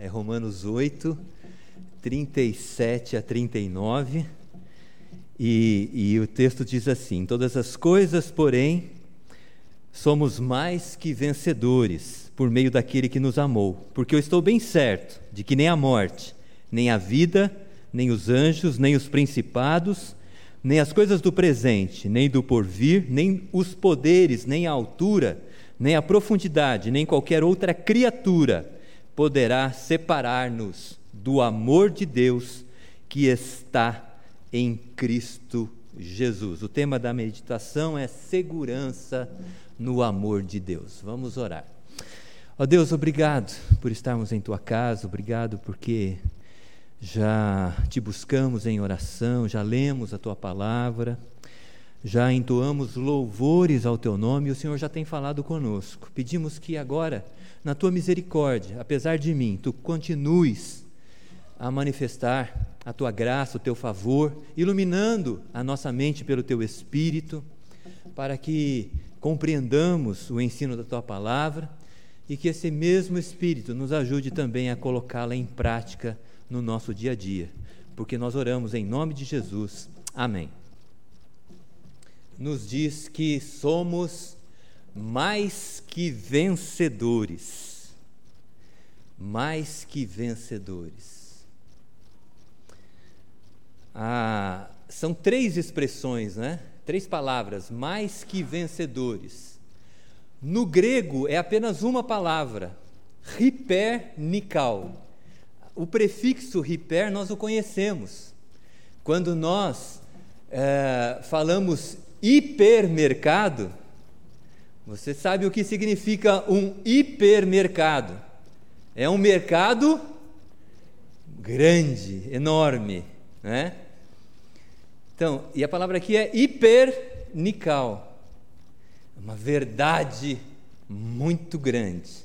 É Romanos 8, 37 a 39. E, e o texto diz assim: Todas as coisas, porém, somos mais que vencedores por meio daquele que nos amou. Porque eu estou bem certo de que nem a morte, nem a vida, nem os anjos, nem os principados, nem as coisas do presente, nem do porvir, nem os poderes, nem a altura, nem a profundidade, nem qualquer outra criatura poderá separar-nos do amor de Deus que está em Cristo Jesus. O tema da meditação é segurança no amor de Deus. Vamos orar. Ó oh Deus, obrigado por estarmos em tua casa, obrigado porque já te buscamos em oração, já lemos a tua palavra, já entoamos louvores ao teu nome e o Senhor já tem falado conosco. Pedimos que agora na tua misericórdia, apesar de mim, tu continues a manifestar a tua graça, o teu favor, iluminando a nossa mente pelo teu espírito, para que compreendamos o ensino da tua palavra e que esse mesmo espírito nos ajude também a colocá-la em prática no nosso dia a dia, porque nós oramos em nome de Jesus. Amém. Nos diz que somos mais que vencedores. Mais que vencedores. Ah, são três expressões, né? Três palavras, mais que vencedores. No grego é apenas uma palavra, hiper nikal. O prefixo hiper nós o conhecemos. Quando nós é, falamos hipermercado, você sabe o que significa um hipermercado? É um mercado grande, enorme, né? Então, e a palavra aqui é hipernical. Uma verdade muito grande.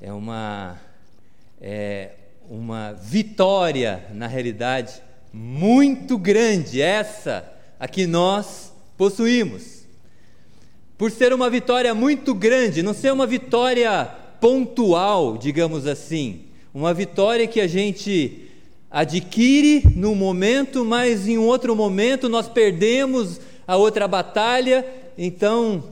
É uma é uma vitória, na realidade, muito grande, essa a que nós possuímos por ser uma vitória muito grande, não ser uma vitória pontual, digamos assim, uma vitória que a gente adquire num momento, mas em um outro momento nós perdemos a outra batalha, então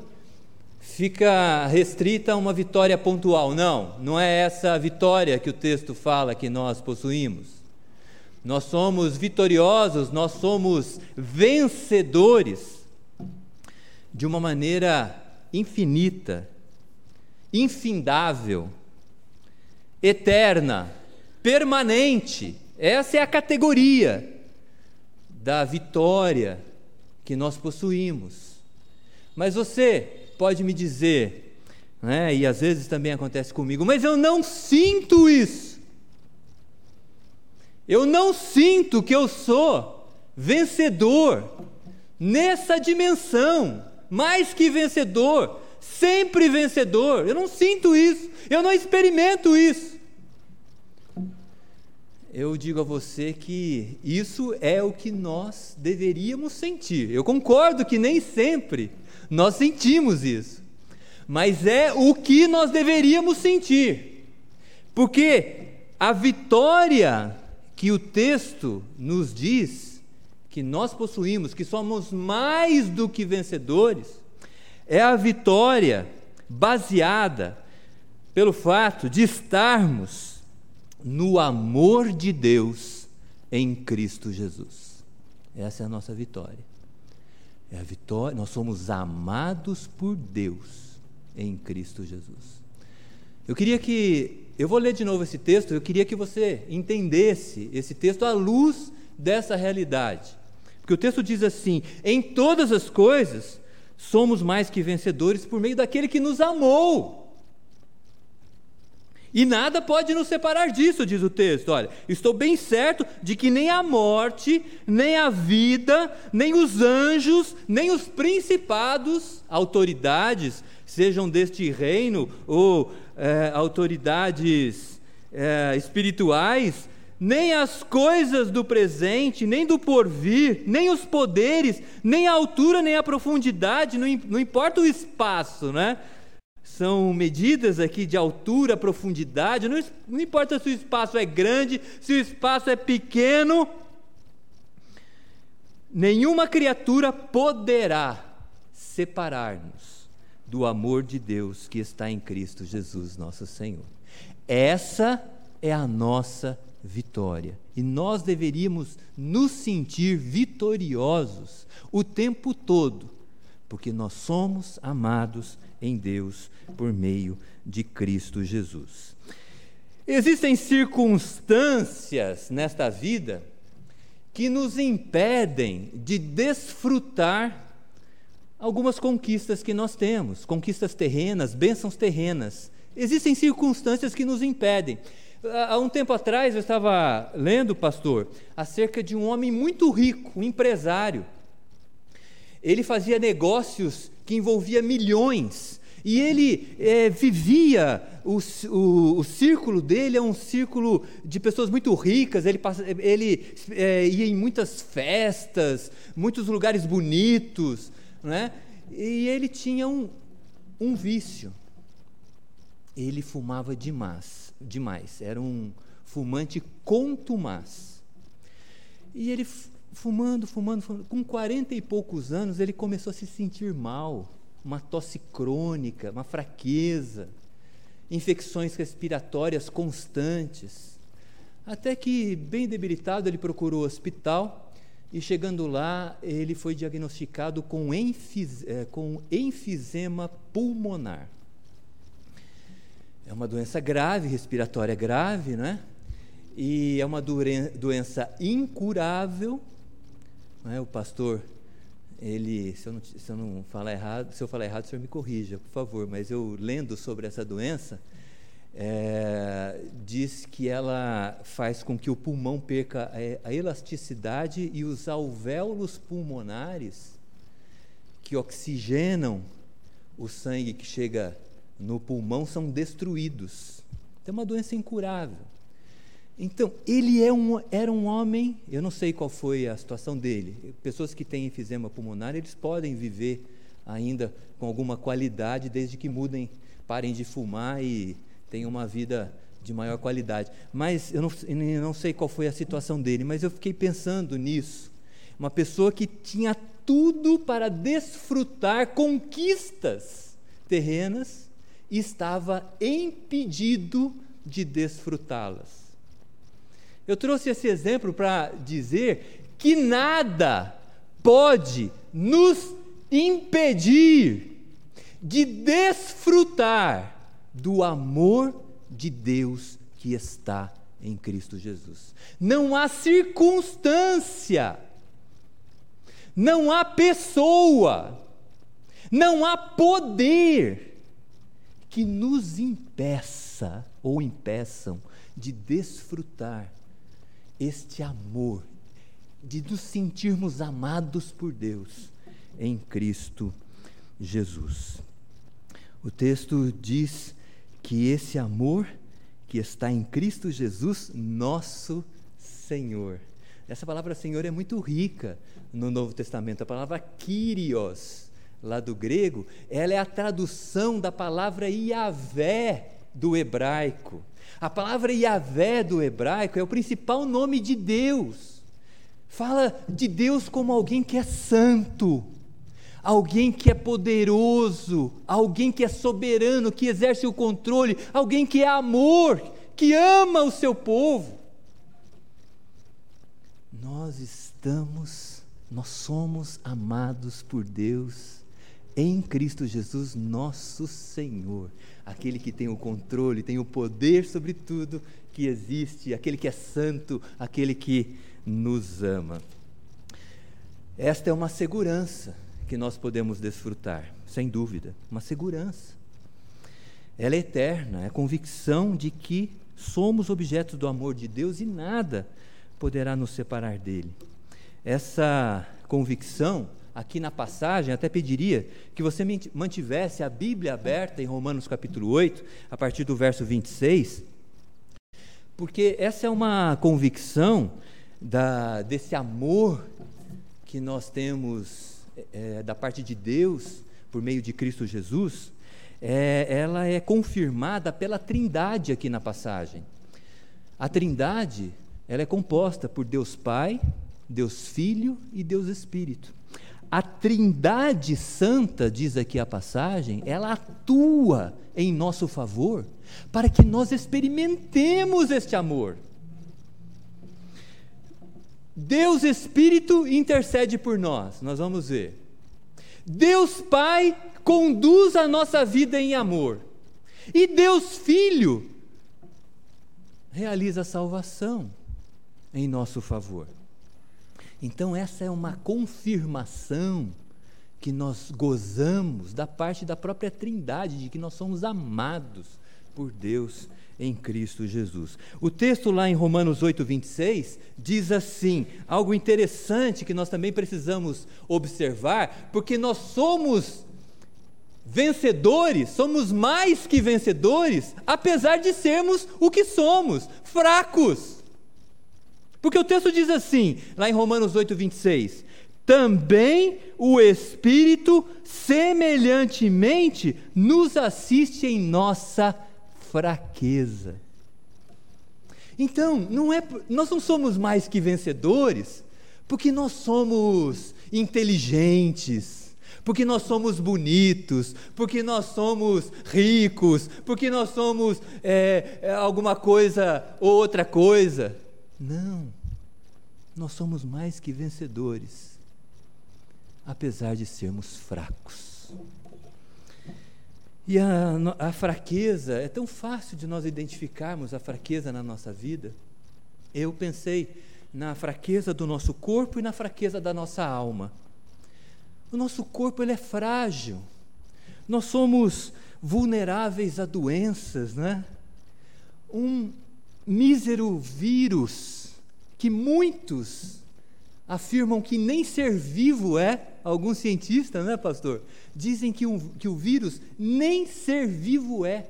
fica restrita a uma vitória pontual. Não, não é essa vitória que o texto fala que nós possuímos. Nós somos vitoriosos, nós somos vencedores de uma maneira infinita, infindável, eterna, permanente. Essa é a categoria da vitória que nós possuímos. Mas você pode me dizer, né, e às vezes também acontece comigo, mas eu não sinto isso. Eu não sinto que eu sou vencedor nessa dimensão mais que vencedor, sempre vencedor. Eu não sinto isso, eu não experimento isso. Eu digo a você que isso é o que nós deveríamos sentir. Eu concordo que nem sempre nós sentimos isso, mas é o que nós deveríamos sentir, porque a vitória que o texto nos diz que nós possuímos, que somos mais do que vencedores, é a vitória baseada pelo fato de estarmos no amor de Deus em Cristo Jesus. Essa é a nossa vitória. É a vitória, nós somos amados por Deus em Cristo Jesus. Eu queria que, eu vou ler de novo esse texto, eu queria que você entendesse esse texto à luz dessa realidade. Porque o texto diz assim: em todas as coisas somos mais que vencedores por meio daquele que nos amou. E nada pode nos separar disso, diz o texto. Olha, estou bem certo de que nem a morte, nem a vida, nem os anjos, nem os principados, autoridades, sejam deste reino ou é, autoridades é, espirituais, nem as coisas do presente, nem do porvir, nem os poderes, nem a altura, nem a profundidade, não, não importa o espaço, né? são medidas aqui de altura, profundidade, não, não importa se o espaço é grande, se o espaço é pequeno, nenhuma criatura poderá separar-nos do amor de Deus que está em Cristo Jesus, nosso Senhor. Essa é a nossa vitória. E nós deveríamos nos sentir vitoriosos o tempo todo, porque nós somos amados em Deus por meio de Cristo Jesus. Existem circunstâncias nesta vida que nos impedem de desfrutar algumas conquistas que nós temos, conquistas terrenas, bênçãos terrenas. Existem circunstâncias que nos impedem. Há um tempo atrás eu estava lendo, pastor, acerca de um homem muito rico, um empresário. Ele fazia negócios que envolvia milhões. E ele é, vivia, o, o, o, círculo dele é um círculo de pessoas muito ricas, ele, ele é, ia em muitas festas, muitos lugares bonitos, né? e ele tinha um, um vício. Ele fumava demais, demais, era um fumante contumaz. E ele fumando, fumando, fumando. Com 40 e poucos anos, ele começou a se sentir mal, uma tosse crônica, uma fraqueza, infecções respiratórias constantes. Até que, bem debilitado, ele procurou o hospital e, chegando lá, ele foi diagnosticado com, é, com enfisema pulmonar. É uma doença grave, respiratória grave, né? E é uma doença incurável é? O pastor, ele, se eu, não, se eu não falar errado, se eu falar errado, o senhor me corrija, por favor. Mas eu lendo sobre essa doença, é, diz que ela faz com que o pulmão perca a, a elasticidade e os alvéolos pulmonares que oxigenam o sangue que chega no pulmão são destruídos. É uma doença incurável. Então, ele é um, era um homem, eu não sei qual foi a situação dele. Pessoas que têm enfisema pulmonar, eles podem viver ainda com alguma qualidade, desde que mudem, parem de fumar e tenham uma vida de maior qualidade. Mas eu não, eu não sei qual foi a situação dele, mas eu fiquei pensando nisso. Uma pessoa que tinha tudo para desfrutar conquistas terrenas estava impedido de desfrutá-las. Eu trouxe esse exemplo para dizer que nada pode nos impedir de desfrutar do amor de Deus que está em Cristo Jesus. Não há circunstância, não há pessoa, não há poder que nos impeça ou impeçam de desfrutar este amor, de nos sentirmos amados por Deus em Cristo Jesus. O texto diz que esse amor que está em Cristo Jesus, nosso Senhor. Essa palavra Senhor é muito rica no Novo Testamento. A palavra Kyrios, lá do grego, ela é a tradução da palavra Yahvé do hebraico. A palavra Yahvé do hebraico é o principal nome de Deus. Fala de Deus como alguém que é santo, alguém que é poderoso, alguém que é soberano, que exerce o controle, alguém que é amor, que ama o seu povo. Nós estamos, nós somos amados por Deus em Cristo Jesus, nosso Senhor aquele que tem o controle, tem o poder sobre tudo que existe, aquele que é santo, aquele que nos ama. Esta é uma segurança que nós podemos desfrutar, sem dúvida, uma segurança. Ela é eterna, é a convicção de que somos objetos do amor de Deus e nada poderá nos separar dele. Essa convicção aqui na passagem, até pediria que você mantivesse a Bíblia aberta em Romanos capítulo 8, a partir do verso 26, porque essa é uma convicção da, desse amor que nós temos é, da parte de Deus por meio de Cristo Jesus. é, ela é confirmada pela Trindade aqui na passagem. A Trindade, ela é composta por Deus Pai, Deus Filho e Deus Espírito. A Trindade Santa, diz aqui a passagem, ela atua em nosso favor para que nós experimentemos este amor. Deus Espírito intercede por nós, nós vamos ver. Deus Pai conduz a nossa vida em amor. E Deus Filho realiza a salvação em nosso favor. Então, essa é uma confirmação que nós gozamos da parte da própria Trindade, de que nós somos amados por Deus em Cristo Jesus. O texto lá em Romanos 8, 26 diz assim: algo interessante que nós também precisamos observar, porque nós somos vencedores, somos mais que vencedores, apesar de sermos o que somos, fracos. Porque o texto diz assim, lá em Romanos 8, 26, também o Espírito semelhantemente nos assiste em nossa fraqueza. Então, não é, nós não somos mais que vencedores porque nós somos inteligentes, porque nós somos bonitos, porque nós somos ricos, porque nós somos é, alguma coisa ou outra coisa. Não, nós somos mais que vencedores, apesar de sermos fracos. E a, a, fraqueza, é tão fácil de nós identificarmos a fraqueza na nossa vida. Eu pensei na fraqueza do nosso corpo e na fraqueza da nossa alma. O nosso corpo ele é frágil. Nós somos vulneráveis a doenças, né? Um mísero vírus que muitos afirmam que nem ser vivo é, alguns cientistas, né, pastor? Dizem que, um, que o vírus nem ser vivo é.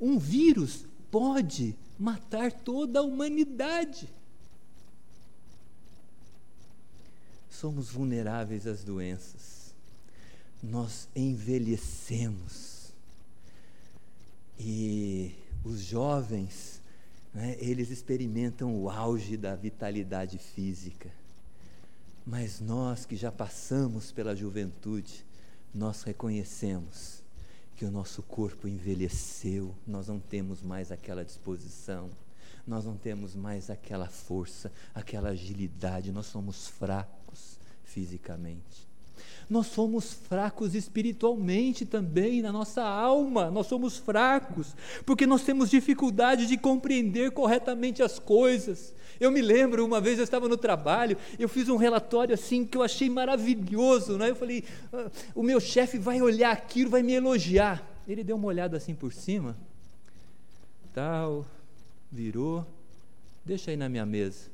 Um vírus pode matar toda a humanidade. Somos vulneráveis às doenças. Nós envelhecemos. E os jovens, né, eles experimentam o auge da vitalidade física mas nós que já passamos pela juventude, nós reconhecemos que o nosso corpo envelheceu, nós não temos mais aquela disposição, nós não temos mais aquela força, aquela agilidade, nós somos fracos fisicamente. Nós somos fracos espiritualmente também, na nossa alma, nós somos fracos, porque nós temos dificuldade de compreender corretamente as coisas. Eu me lembro, uma vez eu estava no trabalho, eu fiz um relatório assim que eu achei maravilhoso, né? eu falei, ah, o meu chefe vai olhar aquilo, vai me elogiar. Ele deu uma olhada assim por cima, tal, virou, deixa aí na minha mesa.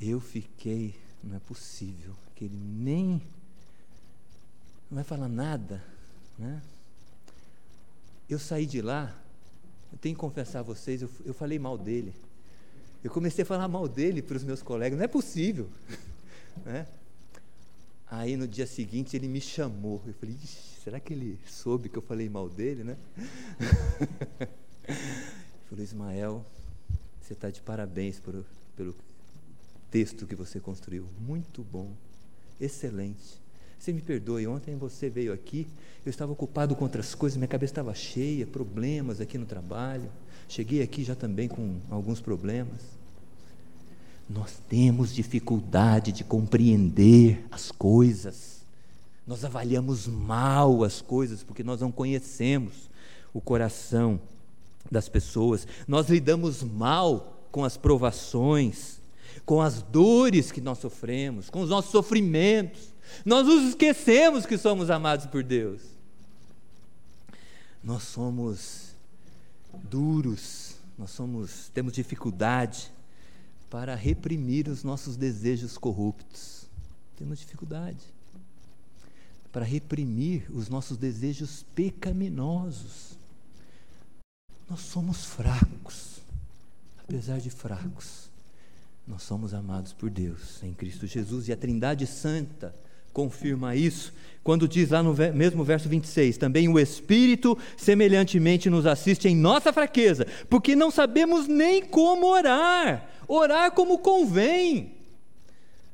Eu fiquei, não é possível que ele nem não vai falar nada, né? Eu saí de lá, eu tenho que confessar a vocês, eu, eu falei mal dele. Eu comecei a falar mal dele para os meus colegas, não é possível. né? Aí no dia seguinte ele me chamou. Eu falei, será que ele soube que eu falei mal dele, né? ele falou, Ismael, você está de parabéns por, pelo texto que você construiu. Muito bom excelente. Você me perdoe, ontem você veio aqui, eu estava ocupado com outras coisas, minha cabeça estava cheia, problemas aqui no trabalho. Cheguei aqui já também com alguns problemas. Nós temos dificuldade de compreender as coisas. Nós avaliamos mal as coisas porque nós não conhecemos o coração das pessoas. Nós lidamos mal com as provações com as dores que nós sofremos, com os nossos sofrimentos. Nós nos esquecemos que somos amados por Deus. Nós somos duros, nós somos, temos dificuldade para reprimir os nossos desejos corruptos. Temos dificuldade para reprimir os nossos desejos pecaminosos. Nós somos fracos, apesar de fracos nós somos amados por Deus em Cristo Jesus e a Trindade Santa confirma isso quando diz lá no mesmo verso 26, também o Espírito semelhantemente nos assiste em nossa fraqueza, porque não sabemos nem como orar, orar como convém.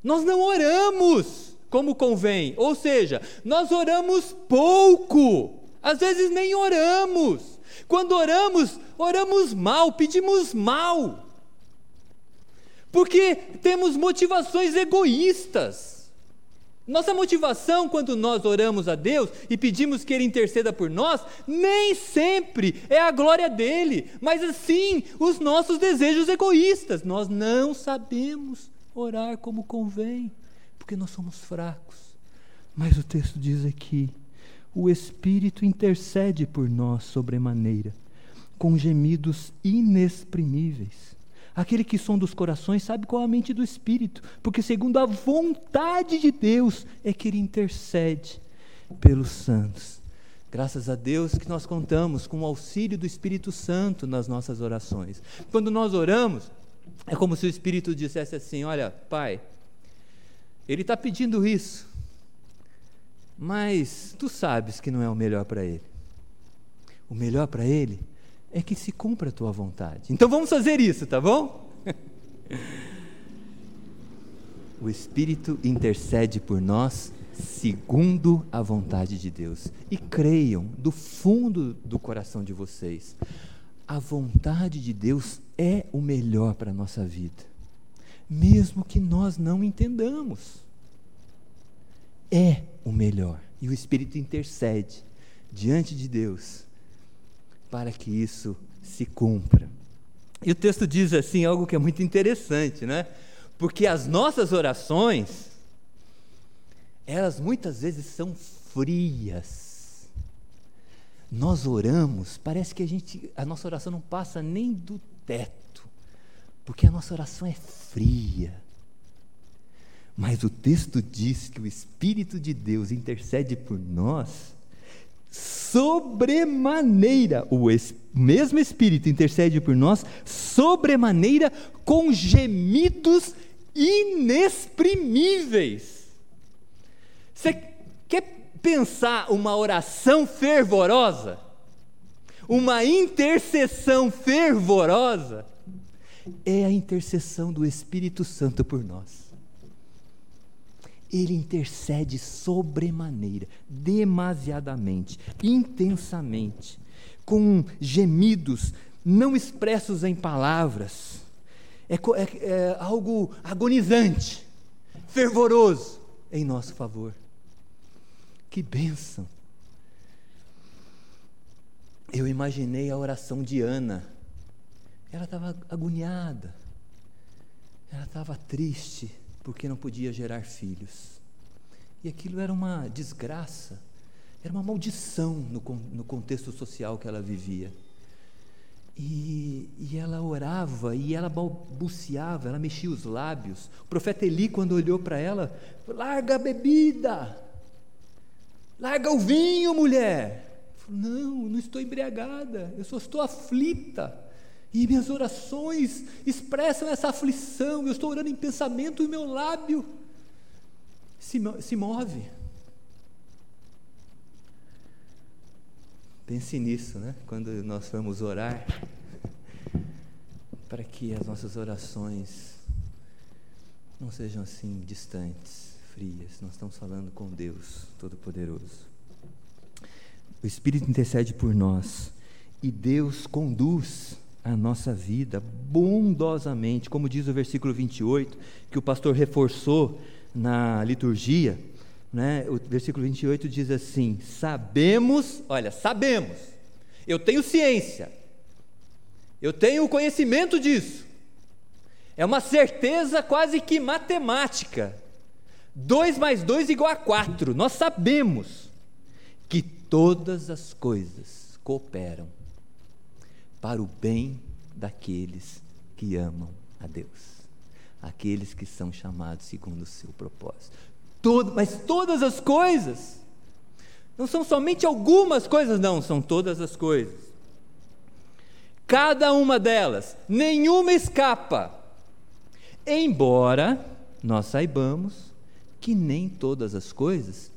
Nós não oramos como convém, ou seja, nós oramos pouco, às vezes nem oramos. Quando oramos, oramos mal, pedimos mal, porque temos motivações egoístas. Nossa motivação quando nós oramos a Deus e pedimos que Ele interceda por nós, nem sempre é a glória dele, mas sim os nossos desejos egoístas. Nós não sabemos orar como convém, porque nós somos fracos. Mas o texto diz aqui: o Espírito intercede por nós sobremaneira, com gemidos inexprimíveis. Aquele que sonda os corações sabe qual é a mente do Espírito, porque segundo a vontade de Deus é que ele intercede pelos santos. Graças a Deus que nós contamos com o auxílio do Espírito Santo nas nossas orações. Quando nós oramos, é como se o Espírito dissesse assim: Olha, Pai, ele está pedindo isso, mas tu sabes que não é o melhor para ele. O melhor para ele é que se cumpra a tua vontade. Então vamos fazer isso, tá bom? o Espírito intercede por nós segundo a vontade de Deus. E creiam do fundo do coração de vocês, a vontade de Deus é o melhor para a nossa vida, mesmo que nós não entendamos. É o melhor. E o Espírito intercede diante de Deus para que isso se cumpra. E o texto diz assim algo que é muito interessante, né? Porque as nossas orações, elas muitas vezes são frias. Nós oramos, parece que a gente, a nossa oração não passa nem do teto, porque a nossa oração é fria. Mas o texto diz que o Espírito de Deus intercede por nós sobremaneira, o mesmo Espírito intercede por nós, sobremaneira com gemidos inexprimíveis. Você quer pensar uma oração fervorosa? Uma intercessão fervorosa? É a intercessão do Espírito Santo por nós ele intercede sobremaneira, demasiadamente, intensamente, com gemidos não expressos em palavras. É, é, é algo agonizante, fervoroso em nosso favor. Que bênção! Eu imaginei a oração de Ana. Ela estava agoniada, ela estava triste porque não podia gerar filhos. E aquilo era uma desgraça, era uma maldição no, no contexto social que ela vivia. E, e, ela orava e ela balbuciava, ela mexia os lábios. O profeta Eli, quando olhou para ela, larga a bebida, larga o vinho, mulher. Falou, não, não estou embriagada, eu só estou aflita. E minhas orações expressam essa aflição. Eu estou orando em pensamento e meu lábio se, se move. Pense nisso, né? Quando nós vamos orar, para que as nossas orações não sejam assim distantes, frias. Nós estamos falando com Deus Todo-Poderoso. O Espírito intercede por nós e Deus conduz a nossa vida bondosamente, como diz o versículo 28, que o pastor reforçou na liturgia, né? O versículo 28 diz assim: Sabemos, olha, sabemos, eu tenho ciência, eu tenho conhecimento disso, é uma certeza quase que matemática. 2 mais 2 igual a 4. Nós sabemos que todas as coisas cooperam para o bem daqueles que amam a Deus, aqueles que são chamados segundo o seu propósito. Todo, mas todas as coisas, não são somente algumas coisas, não, são todas as coisas. Cada uma delas, nenhuma escapa. Embora nós saibamos que nem todas as coisas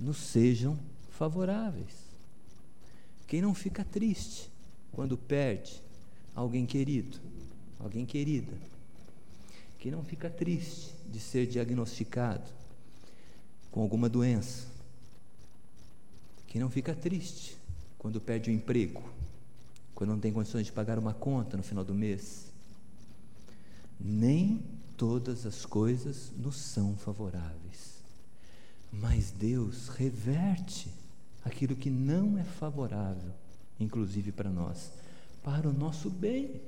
nos sejam favoráveis. Quem não fica triste quando perde alguém querido, alguém querida? Quem não fica triste de ser diagnosticado com alguma doença? Quem não fica triste quando perde o emprego, quando não tem condições de pagar uma conta no final do mês? Nem todas as coisas nos são favoráveis. Mas Deus reverte aquilo que não é favorável, inclusive para nós, para o nosso bem.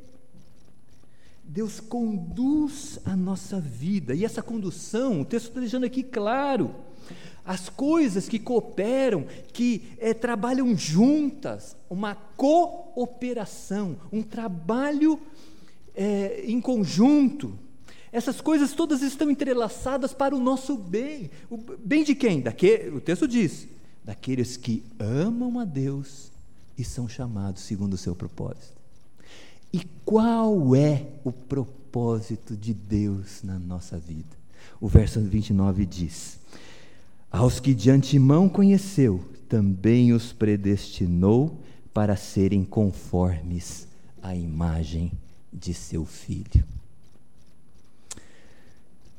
Deus conduz a nossa vida, e essa condução, o texto está deixando aqui claro, as coisas que cooperam, que é, trabalham juntas, uma cooperação, um trabalho é, em conjunto. Essas coisas todas estão entrelaçadas para o nosso bem. O bem de quem? Daquele, o texto diz: daqueles que amam a Deus e são chamados segundo o seu propósito. E qual é o propósito de Deus na nossa vida? O verso 29 diz: Aos que de antemão conheceu, também os predestinou para serem conformes à imagem de seu filho.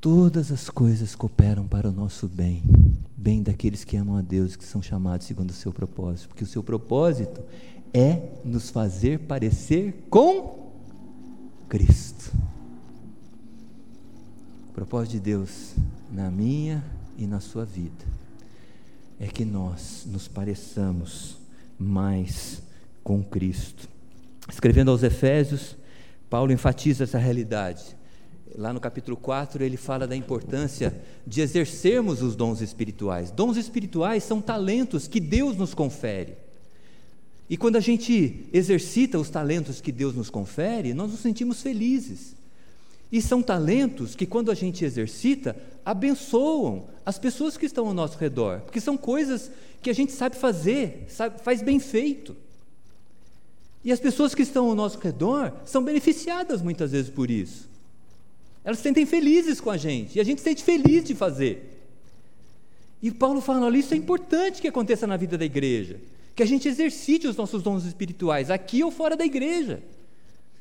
Todas as coisas cooperam para o nosso bem, bem daqueles que amam a Deus que são chamados segundo o seu propósito, porque o seu propósito é nos fazer parecer com Cristo. O propósito de Deus na minha e na sua vida é que nós nos pareçamos mais com Cristo. Escrevendo aos Efésios, Paulo enfatiza essa realidade lá no capítulo 4, ele fala da importância de exercermos os dons espirituais. Dons espirituais são talentos que Deus nos confere. E quando a gente exercita os talentos que Deus nos confere, nós nos sentimos felizes. E são talentos que, quando a gente exercita, abençoam as pessoas que estão ao nosso redor, porque são coisas que a gente sabe fazer, sabe, faz bem feito. E as pessoas que estão ao nosso redor são beneficiadas muitas vezes por isso. Elas se sentem felizes com a gente, e a gente se sente feliz de fazer. E Paulo fala: olha, isso é importante que aconteça na vida da igreja, que a gente exercite os nossos dons espirituais, aqui ou fora da igreja.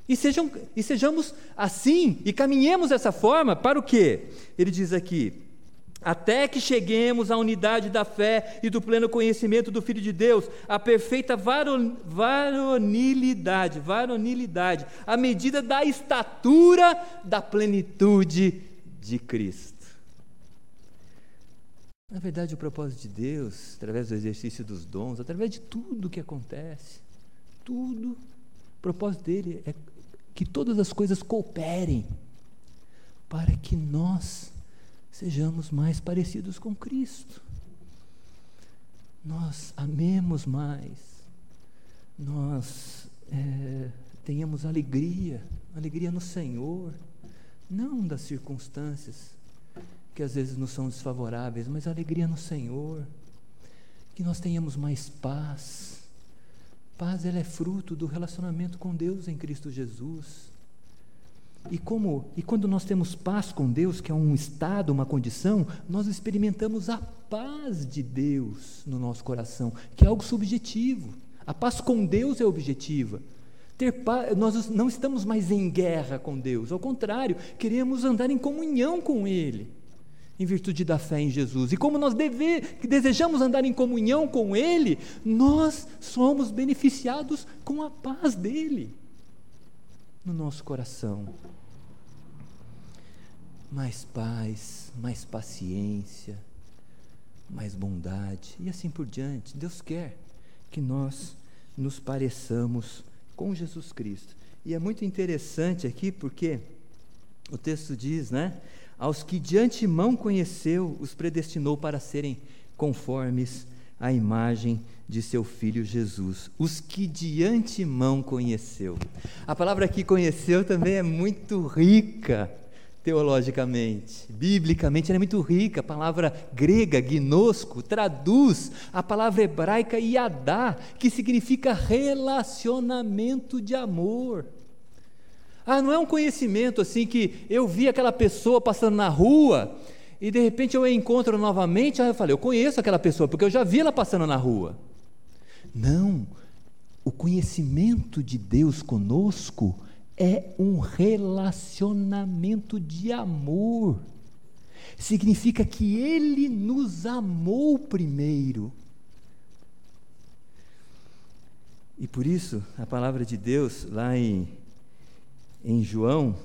E, sejam, e sejamos assim, e caminhemos dessa forma para o quê? Ele diz aqui: até que cheguemos à unidade da fé e do pleno conhecimento do Filho de Deus, à perfeita varonilidade, varonilidade, à medida da estatura da plenitude de Cristo. Na verdade, o propósito de Deus, através do exercício dos dons, através de tudo que acontece, tudo, o propósito dele é que todas as coisas cooperem para que nós sejamos mais parecidos com Cristo. Nós amemos mais, nós é, tenhamos alegria, alegria no Senhor, não das circunstâncias que às vezes nos são desfavoráveis, mas alegria no Senhor, que nós tenhamos mais paz. Paz ela é fruto do relacionamento com Deus em Cristo Jesus. E como e quando nós temos paz com Deus, que é um estado, uma condição, nós experimentamos a paz de Deus no nosso coração, que é algo subjetivo. A paz com Deus é objetiva. Ter paz, nós não estamos mais em guerra com Deus, ao contrário, queremos andar em comunhão com Ele, em virtude da fé em Jesus. E como nós deve, desejamos andar em comunhão com Ele, nós somos beneficiados com a paz dele no nosso coração. Mais paz, mais paciência, mais bondade e assim por diante. Deus quer que nós nos pareçamos com Jesus Cristo. E é muito interessante aqui porque o texto diz, né? Aos que de antemão conheceu, os predestinou para serem conformes à imagem de seu filho Jesus, os que de antemão conheceu. A palavra aqui conheceu também é muito rica teologicamente, biblicamente ela é muito rica. A palavra grega, gnosco, traduz a palavra hebraica yadá, que significa relacionamento de amor. Ah, não é um conhecimento assim que eu vi aquela pessoa passando na rua e de repente eu a encontro novamente, aí eu falei, eu conheço aquela pessoa, porque eu já vi ela passando na rua. Não, o conhecimento de Deus conosco é um relacionamento de amor. Significa que Ele nos amou primeiro. E por isso, a palavra de Deus, lá em, em João,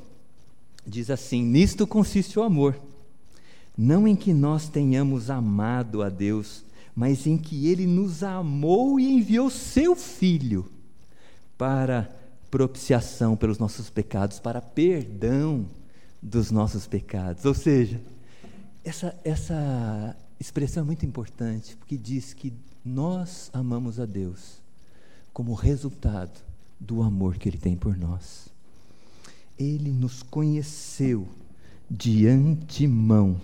diz assim: Nisto consiste o amor, não em que nós tenhamos amado a Deus, mas em que Ele nos amou e enviou Seu Filho para propiciação pelos nossos pecados, para perdão dos nossos pecados. Ou seja, essa, essa expressão é muito importante, porque diz que nós amamos a Deus como resultado do amor que Ele tem por nós. Ele nos conheceu de antemão.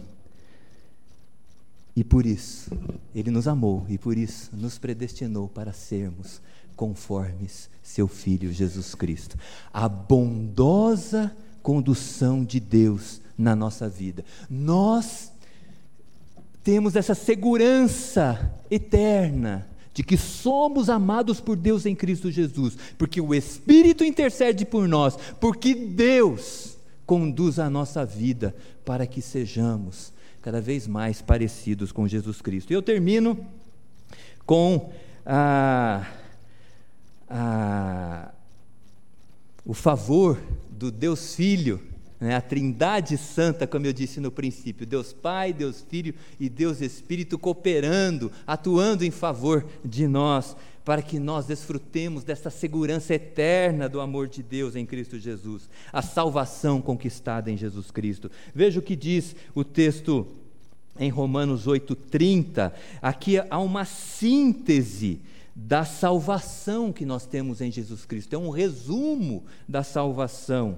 E por isso, Ele nos amou e por isso nos predestinou para sermos conformes seu Filho Jesus Cristo. A bondosa condução de Deus na nossa vida. Nós temos essa segurança eterna de que somos amados por Deus em Cristo Jesus, porque o Espírito intercede por nós, porque Deus conduz a nossa vida para que sejamos cada vez mais parecidos com Jesus Cristo. E eu termino com a, a, o favor do Deus Filho né, a Trindade Santa, como eu disse no princípio, Deus Pai, Deus Filho e Deus Espírito cooperando, atuando em favor de nós, para que nós desfrutemos dessa segurança eterna do amor de Deus em Cristo Jesus, a salvação conquistada em Jesus Cristo. Veja o que diz o texto em Romanos 8:30. Aqui há uma síntese da salvação que nós temos em Jesus Cristo. É um resumo da salvação.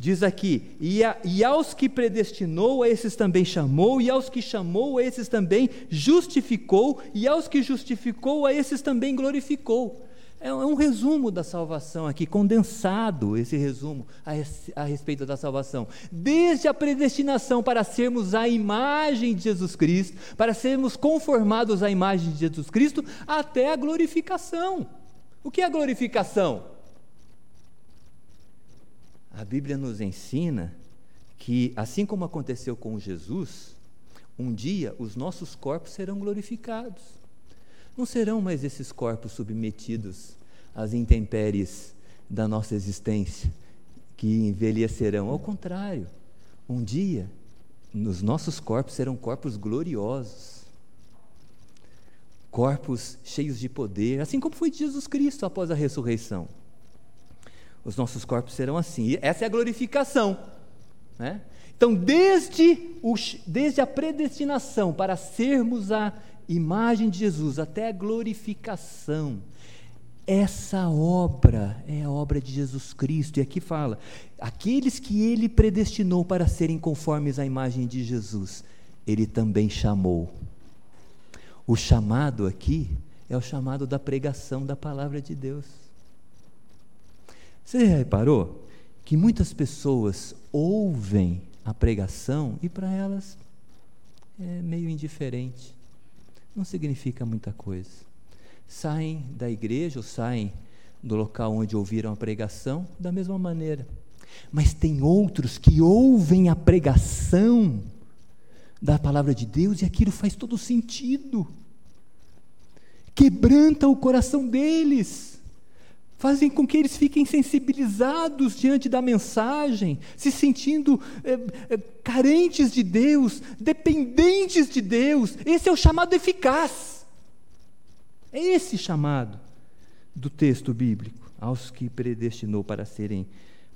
Diz aqui: e, a, e, aos que predestinou, a esses também chamou, e aos que chamou, a esses também justificou, e aos que justificou, a esses também glorificou. É, é um resumo da salvação aqui, condensado esse resumo a, a respeito da salvação. Desde a predestinação para sermos a imagem de Jesus Cristo, para sermos conformados à imagem de Jesus Cristo, até a glorificação. O que é a glorificação? A Bíblia nos ensina que, assim como aconteceu com Jesus, um dia os nossos corpos serão glorificados. Não serão mais esses corpos submetidos às intempéries da nossa existência, que envelhecerão. Ao contrário, um dia os nossos corpos serão corpos gloriosos, corpos cheios de poder, assim como foi Jesus Cristo após a ressurreição os nossos corpos serão assim. E essa é a glorificação. Né? Então, desde, o, desde a predestinação para sermos a imagem de Jesus até a glorificação, essa obra é a obra de Jesus Cristo. E aqui fala: aqueles que ele predestinou para serem conformes à imagem de Jesus, ele também chamou. O chamado aqui é o chamado da pregação da palavra de Deus. Você reparou que muitas pessoas ouvem a pregação e para elas é meio indiferente, não significa muita coisa. Saem da igreja ou saem do local onde ouviram a pregação da mesma maneira. Mas tem outros que ouvem a pregação da palavra de Deus e aquilo faz todo sentido. Quebranta o coração deles fazem com que eles fiquem sensibilizados diante da mensagem, se sentindo é, é, carentes de Deus, dependentes de Deus. Esse é o chamado eficaz. É esse chamado do texto bíblico. Aos que predestinou para serem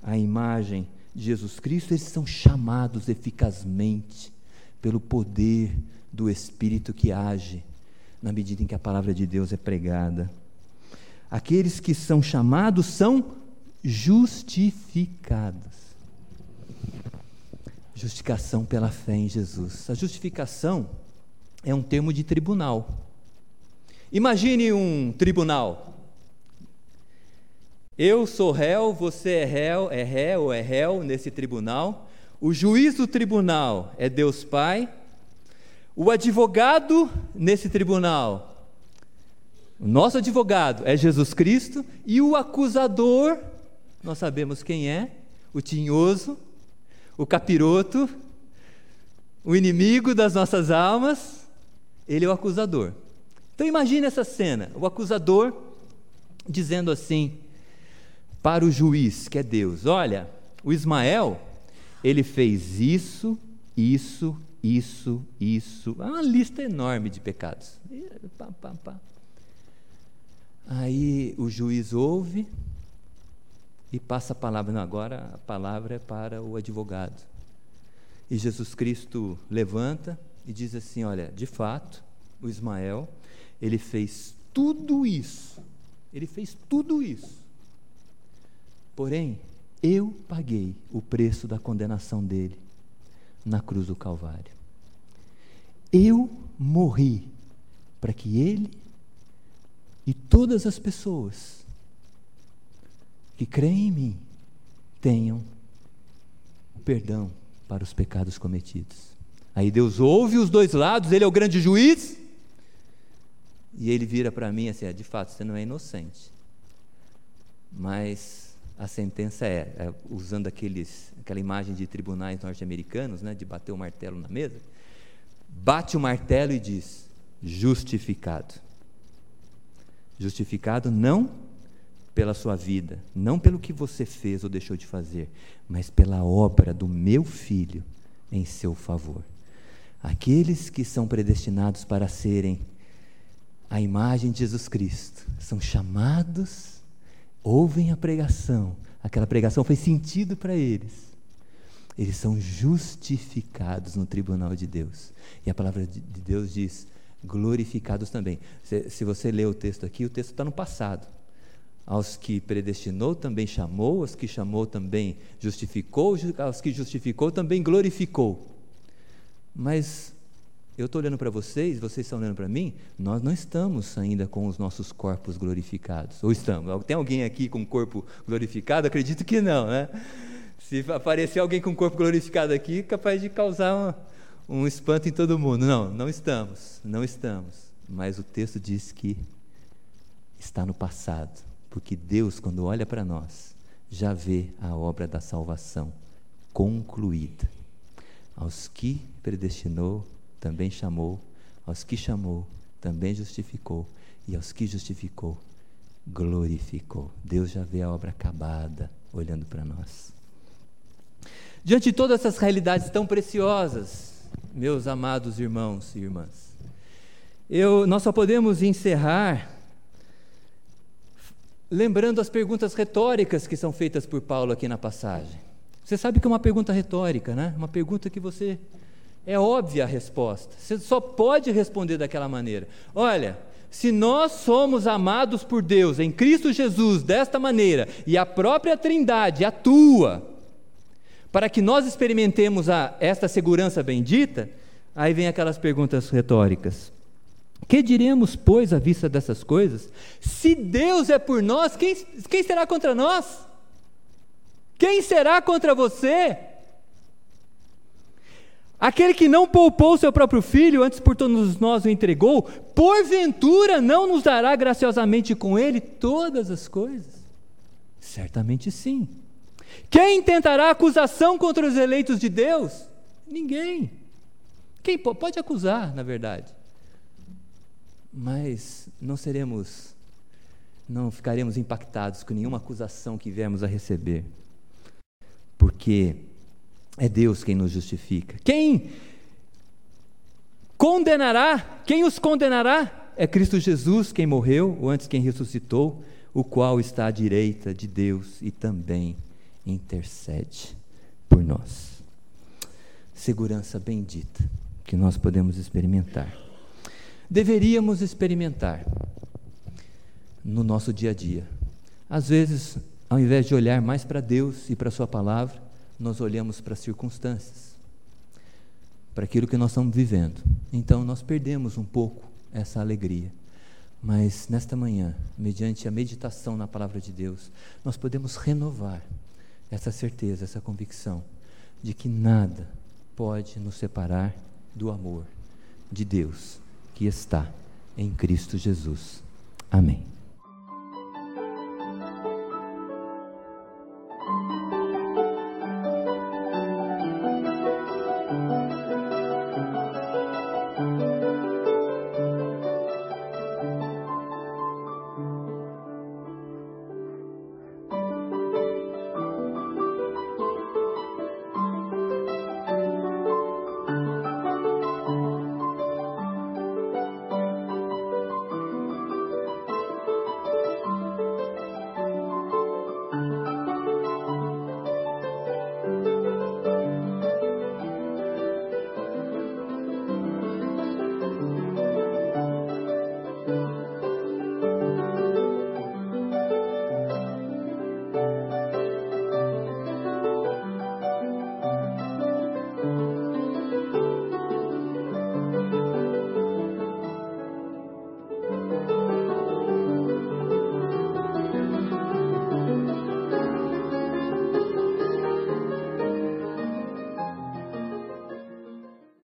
a imagem de Jesus Cristo, eles são chamados eficazmente pelo poder do Espírito que age na medida em que a palavra de Deus é pregada. Aqueles que são chamados são justificados. Justificação pela fé em Jesus. A justificação é um termo de tribunal. Imagine um tribunal. Eu sou réu, você é réu, é réu ou é réu nesse tribunal. O juiz do tribunal é Deus Pai, O advogado nesse tribunal, o nosso advogado é Jesus Cristo, e o acusador, nós sabemos quem é, o tinhoso, o capiroto, o inimigo das nossas almas, ele é o acusador. Então imagine essa cena, o acusador dizendo assim para o juiz, que é Deus: "Olha, o Ismael, ele fez isso, isso, isso, isso, uma lista enorme de pecados. Pá, pá, pá. Aí o juiz ouve e passa a palavra. Não, agora a palavra é para o advogado. E Jesus Cristo levanta e diz assim: Olha, de fato, o Ismael, ele fez tudo isso. Ele fez tudo isso. Porém, eu paguei o preço da condenação dele na cruz do Calvário. Eu morri para que ele e todas as pessoas que creem em mim tenham o perdão para os pecados cometidos. Aí Deus ouve os dois lados, ele é o grande juiz, e ele vira para mim assim: ah, de fato, você não é inocente. Mas a sentença é, é usando aqueles, aquela imagem de tribunais norte-americanos, né, de bater o martelo na mesa, bate o martelo e diz: justificado. Justificado não pela sua vida, não pelo que você fez ou deixou de fazer, mas pela obra do meu filho em seu favor. Aqueles que são predestinados para serem a imagem de Jesus Cristo são chamados ouvem a pregação, aquela pregação faz sentido para eles. Eles são justificados no tribunal de Deus. E a palavra de Deus diz: glorificados também. Se, se você ler o texto aqui, o texto está no passado. Aos que predestinou também chamou, aos que chamou também justificou, aos que justificou também glorificou. Mas eu estou olhando para vocês, vocês estão olhando para mim, nós não estamos ainda com os nossos corpos glorificados. Ou estamos? Tem alguém aqui com corpo glorificado? Acredito que não, né? Se aparecer alguém com corpo glorificado aqui, capaz de causar um, um espanto em todo mundo. Não, não estamos, não estamos. Mas o texto diz que está no passado, porque Deus, quando olha para nós, já vê a obra da salvação concluída. Aos que predestinou, também chamou, aos que chamou, também justificou, e aos que justificou, glorificou. Deus já vê a obra acabada olhando para nós. Diante de todas essas realidades tão preciosas, meus amados irmãos e irmãs, eu, nós só podemos encerrar lembrando as perguntas retóricas que são feitas por Paulo aqui na passagem. Você sabe que é uma pergunta retórica, né? Uma pergunta que você é óbvia a resposta. Você só pode responder daquela maneira. Olha, se nós somos amados por Deus em Cristo Jesus desta maneira, e a própria Trindade atua para que nós experimentemos a, esta segurança bendita, aí vem aquelas perguntas retóricas. Que diremos, pois, à vista dessas coisas? Se Deus é por nós, quem, quem será contra nós? Quem será contra você? Aquele que não poupou seu próprio filho, antes por todos nós o entregou, porventura não nos dará graciosamente com ele todas as coisas? Certamente sim. Quem tentará acusação contra os eleitos de Deus? Ninguém. Quem pode acusar, na verdade? Mas não seremos, não ficaremos impactados com nenhuma acusação que viemos a receber, porque é Deus quem nos justifica. Quem condenará? Quem os condenará? É Cristo Jesus quem morreu, ou antes quem ressuscitou, o qual está à direita de Deus e também intercede por nós. Segurança bendita que nós podemos experimentar. Deveríamos experimentar no nosso dia a dia. Às vezes, ao invés de olhar mais para Deus e para Sua palavra, nós olhamos para as circunstâncias, para aquilo que nós estamos vivendo. Então nós perdemos um pouco essa alegria. Mas nesta manhã, mediante a meditação na palavra de Deus, nós podemos renovar essa certeza, essa convicção de que nada pode nos separar do amor de Deus que está em Cristo Jesus. Amém.